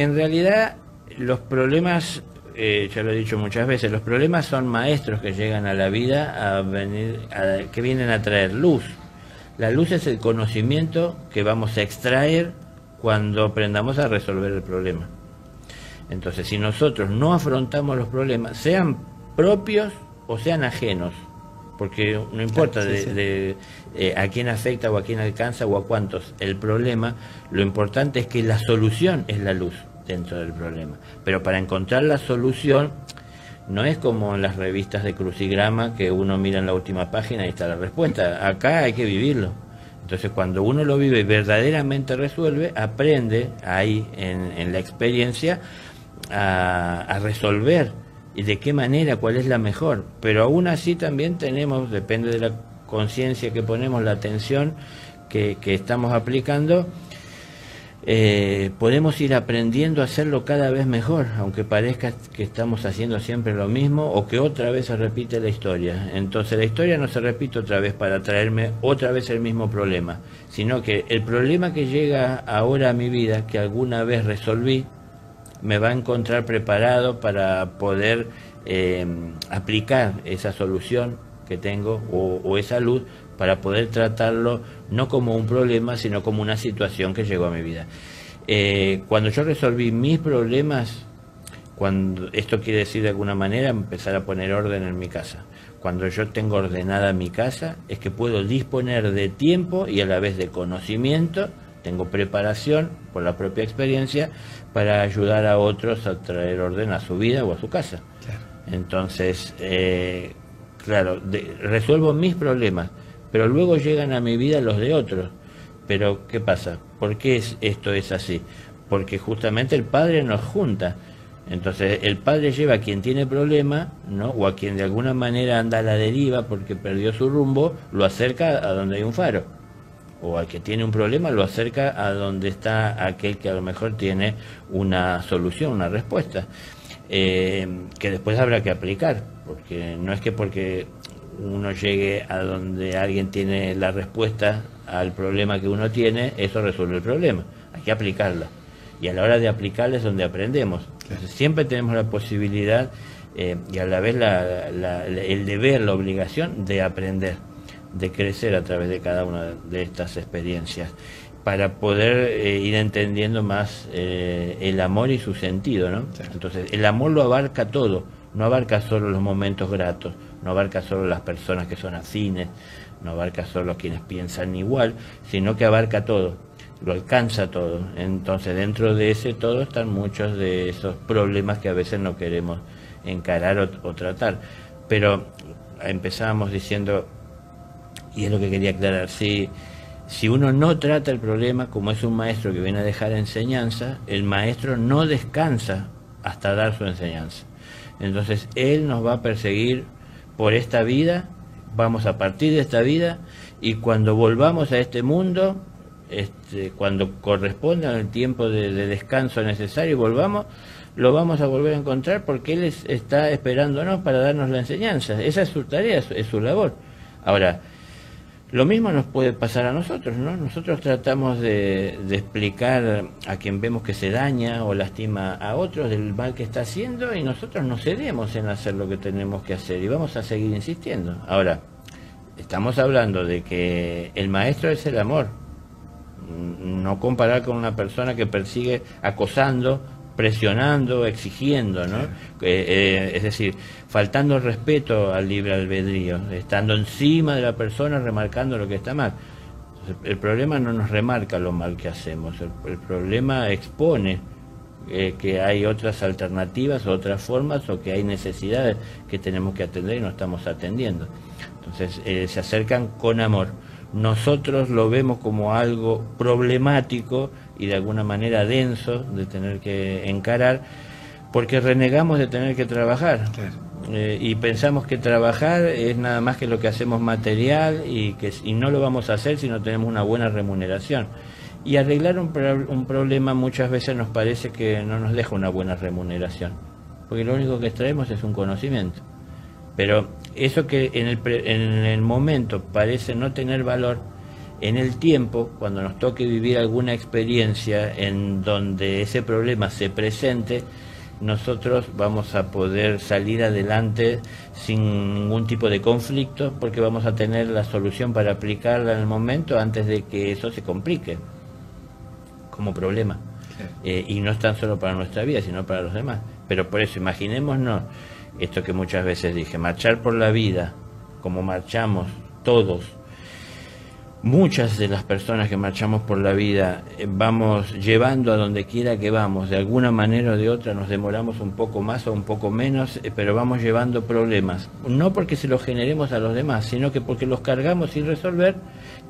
en realidad los problemas, eh, ya lo he dicho muchas veces, los problemas son maestros que llegan a la vida a venir, que vienen a traer luz. La luz es el conocimiento que vamos a extraer cuando aprendamos a resolver el problema. Entonces, si nosotros no afrontamos los problemas, sean propios o sean ajenos, porque no importa de, eh, a quién afecta o a quién alcanza o a cuántos el problema, lo importante es que la solución es la luz dentro del problema. Pero para encontrar la solución no es como en las revistas de crucigrama que uno mira en la última página y está la respuesta. Acá hay que vivirlo. Entonces cuando uno lo vive y verdaderamente resuelve, aprende ahí en, la experiencia a resolver y de qué manera, cuál es la mejor. Pero aún así también tenemos, depende de la conciencia que ponemos, la atención que, estamos aplicando, eh, podemos ir aprendiendo a hacerlo cada vez mejor, aunque parezca que estamos haciendo siempre lo mismo o que otra vez se repite la historia. Entonces la historia no se repite otra vez para traerme otra vez el mismo problema, sino que el problema que llega ahora a mi vida, que alguna vez resolví, me va a encontrar preparado para poder eh, aplicar esa solución que tengo o, esa luz para poder tratarlo no como un problema, sino como una situación que llegó a mi vida. Eh, cuando yo resolví mis problemas, cuando esto quiere decir de alguna manera empezar a poner orden en mi casa. Cuando yo tengo ordenada mi casa, es que puedo disponer de tiempo y a la vez de conocimiento, tengo preparación por la propia experiencia para ayudar a otros a traer orden a su vida o a su casa. Entonces, eh, claro, resuelvo mis problemas, pero luego llegan a mi vida los de otros. Pero, ¿qué pasa? ¿Por qué es, esto es así? Porque justamente el Padre nos junta. Entonces, el Padre lleva a quien tiene problema, ¿no? o a quien de alguna manera anda a la deriva porque perdió su rumbo, lo acerca a donde hay un faro o al que tiene un problema lo acerca a donde está aquel que a lo mejor tiene una solución, una respuesta, eh, que después habrá que aplicar, porque no es que porque uno llegue a donde alguien tiene la respuesta al problema que uno tiene, eso resuelve el problema, hay que aplicarla. Y a la hora de aplicarla es donde aprendemos. siempre tenemos la posibilidad eh, y a la vez el deber, la obligación de aprender de crecer a través de cada una de estas experiencias para poder eh, ir entendiendo más eh, el amor y su sentido, ¿no? Entonces, el amor lo abarca todo, no abarca solo los momentos gratos, no abarca solo las personas que son afines, no abarca solo quienes piensan igual, sino que abarca todo, lo alcanza todo. Entonces, dentro de ese todo están muchos de esos problemas que a veces no queremos encarar o, o tratar. Pero empezábamos diciendo y es lo que quería aclarar, si, si uno no trata el problema, como es un maestro que viene a dejar enseñanza, el maestro no descansa hasta dar su enseñanza. Entonces él nos va a perseguir por esta vida, vamos a partir de esta vida y cuando volvamos a este mundo, este, cuando corresponda el tiempo de, descanso necesario y volvamos, lo vamos a volver a encontrar porque Él está esperándonos para darnos la enseñanza. Esa es su tarea, es su labor. Ahora, lo mismo nos puede pasar a nosotros, ¿no? Nosotros tratamos de, explicar a quien vemos que se daña o lastima a otros del mal que está haciendo y nosotros no cedemos en hacer lo que tenemos que hacer y vamos a seguir insistiendo. Ahora, estamos hablando de que el maestro es el amor, no comparar con una persona que persigue acosando presionando, exigiendo, ¿no? Eh, es decir, faltando respeto al libre albedrío, estando encima de la persona remarcando lo que está mal. el problema no nos remarca lo mal que hacemos, el, problema expone eh, que hay otras alternativas, otras formas o que hay necesidades que tenemos que atender y no estamos atendiendo. Entonces eh, se acercan con amor. Nosotros lo vemos como algo problemático, y de alguna manera denso de tener que encarar, porque renegamos de tener que trabajar. Eh, y pensamos que trabajar es nada más que lo que hacemos material y que y no lo vamos a hacer si no tenemos una buena remuneración. Y arreglar un, un problema muchas veces nos parece que no nos deja una buena remuneración, porque lo único que extraemos es un conocimiento. Pero eso que en el, en el momento parece no tener valor, en el tiempo, cuando nos toque vivir alguna experiencia en donde ese problema se presente, nosotros vamos a poder salir adelante sin ningún tipo de conflicto porque vamos a tener la solución para aplicarla en el momento antes de que eso se complique como problema. Eh, y no es tan solo para nuestra vida, sino para los demás. Pero por eso, imaginémonos esto que muchas veces dije, marchar por la vida como marchamos todos muchas de las personas que marchamos por la vida eh, vamos llevando a donde quiera que vamos, de alguna manera o de otra nos demoramos un poco más o un poco menos, eh, pero vamos llevando problemas. No porque se los generemos a los demás, sino que porque los cargamos sin resolver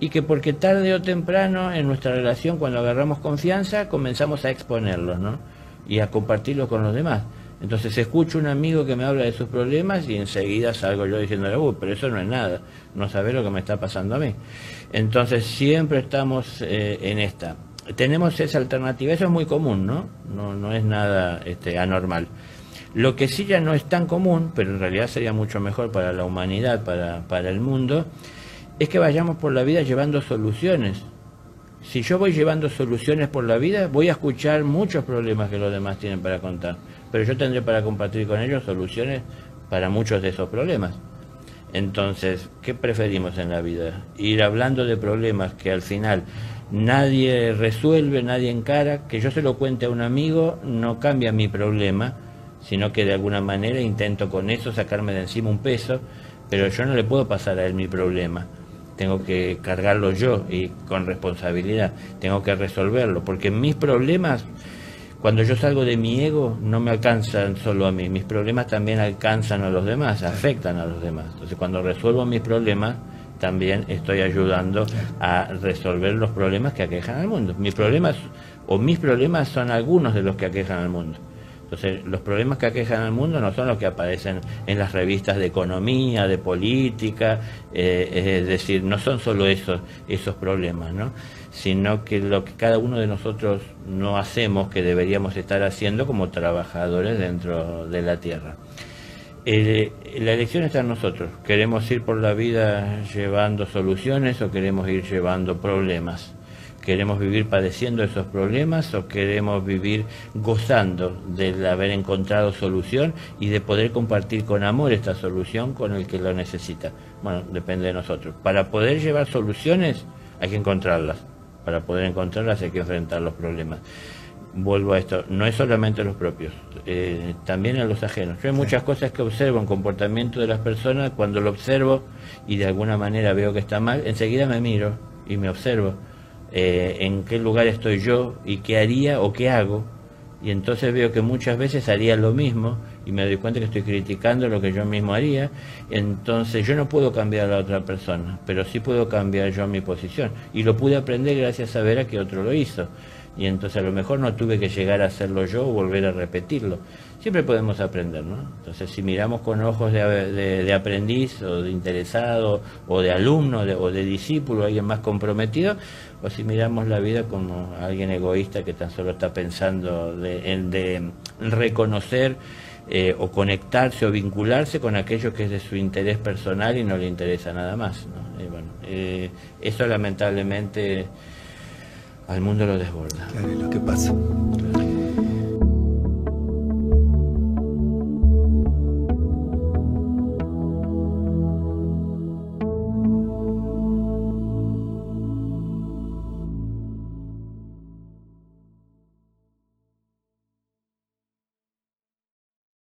y que porque tarde o temprano en nuestra relación, cuando agarramos confianza, comenzamos a exponerlos ¿no? y a compartirlos con los demás. Entonces escucho un amigo que me habla de sus problemas y enseguida salgo yo diciéndole, uh, pero eso no es nada, no sabe lo que me está pasando a mí. Entonces siempre estamos eh, en esta. Tenemos esa alternativa, eso es muy común, ¿no? No, no es nada este, anormal. Lo que sí ya no es tan común, pero en realidad sería mucho mejor para la humanidad, para, para el mundo, es que vayamos por la vida llevando soluciones. Si yo voy llevando soluciones por la vida, voy a escuchar muchos problemas que los demás tienen para contar pero yo tendré para compartir con ellos soluciones para muchos de esos problemas. Entonces, ¿qué preferimos en la vida? Ir hablando de problemas que al final nadie resuelve, nadie encara, que yo se lo cuente a un amigo no cambia mi problema, sino que de alguna manera intento con eso sacarme de encima un peso, pero yo no le puedo pasar a él mi problema. Tengo que cargarlo yo y con responsabilidad. Tengo que resolverlo, porque mis problemas cuando yo salgo de mi ego, no me alcanzan solo a mí, mis problemas también alcanzan a los demás, afectan a los demás. Entonces, cuando resuelvo mis problemas, también estoy ayudando a resolver los problemas que aquejan al mundo. Mis problemas o mis problemas son algunos de los que aquejan al mundo. Entonces, los problemas que aquejan al mundo no son los que aparecen en las revistas de economía, de política, eh, es decir, no son solo esos, esos problemas, ¿no? sino que lo que cada uno de nosotros no hacemos, que deberíamos estar haciendo como trabajadores dentro de la tierra. la elección está en nosotros. ¿Queremos ir por la vida llevando soluciones o queremos ir llevando problemas? ¿Queremos vivir padeciendo esos problemas o queremos vivir gozando de haber encontrado solución y de poder compartir con amor esta solución con el que lo necesita? Bueno, depende de nosotros. Para poder llevar soluciones hay que encontrarlas para poder encontrarlas hay que enfrentar los problemas. Vuelvo a esto, no es solamente los propios, eh, también a los ajenos. Yo hay muchas cosas que observo en comportamiento de las personas, cuando lo observo y de alguna manera veo que está mal, enseguida me miro y me observo eh, en qué lugar estoy yo y qué haría o qué hago. Y entonces veo que muchas veces haría lo mismo y me doy cuenta que estoy criticando lo que yo mismo haría, entonces yo no puedo cambiar a la otra persona, pero sí puedo cambiar yo mi posición. Y lo pude aprender gracias a ver a que otro lo hizo. Y entonces a lo mejor no tuve que llegar a hacerlo yo o volver a repetirlo. Siempre podemos aprender, ¿no? Entonces si miramos con ojos de, aprendiz o de interesado o de alumno o de discípulo, alguien más comprometido, o si miramos la vida como alguien egoísta que tan solo está pensando en de reconocer eh, o conectarse o vincularse con aquello que es de su interés personal y no le interesa nada más. Y bueno, eh, eso lamentablemente al mundo lo desborda. Claro, lo que pasa.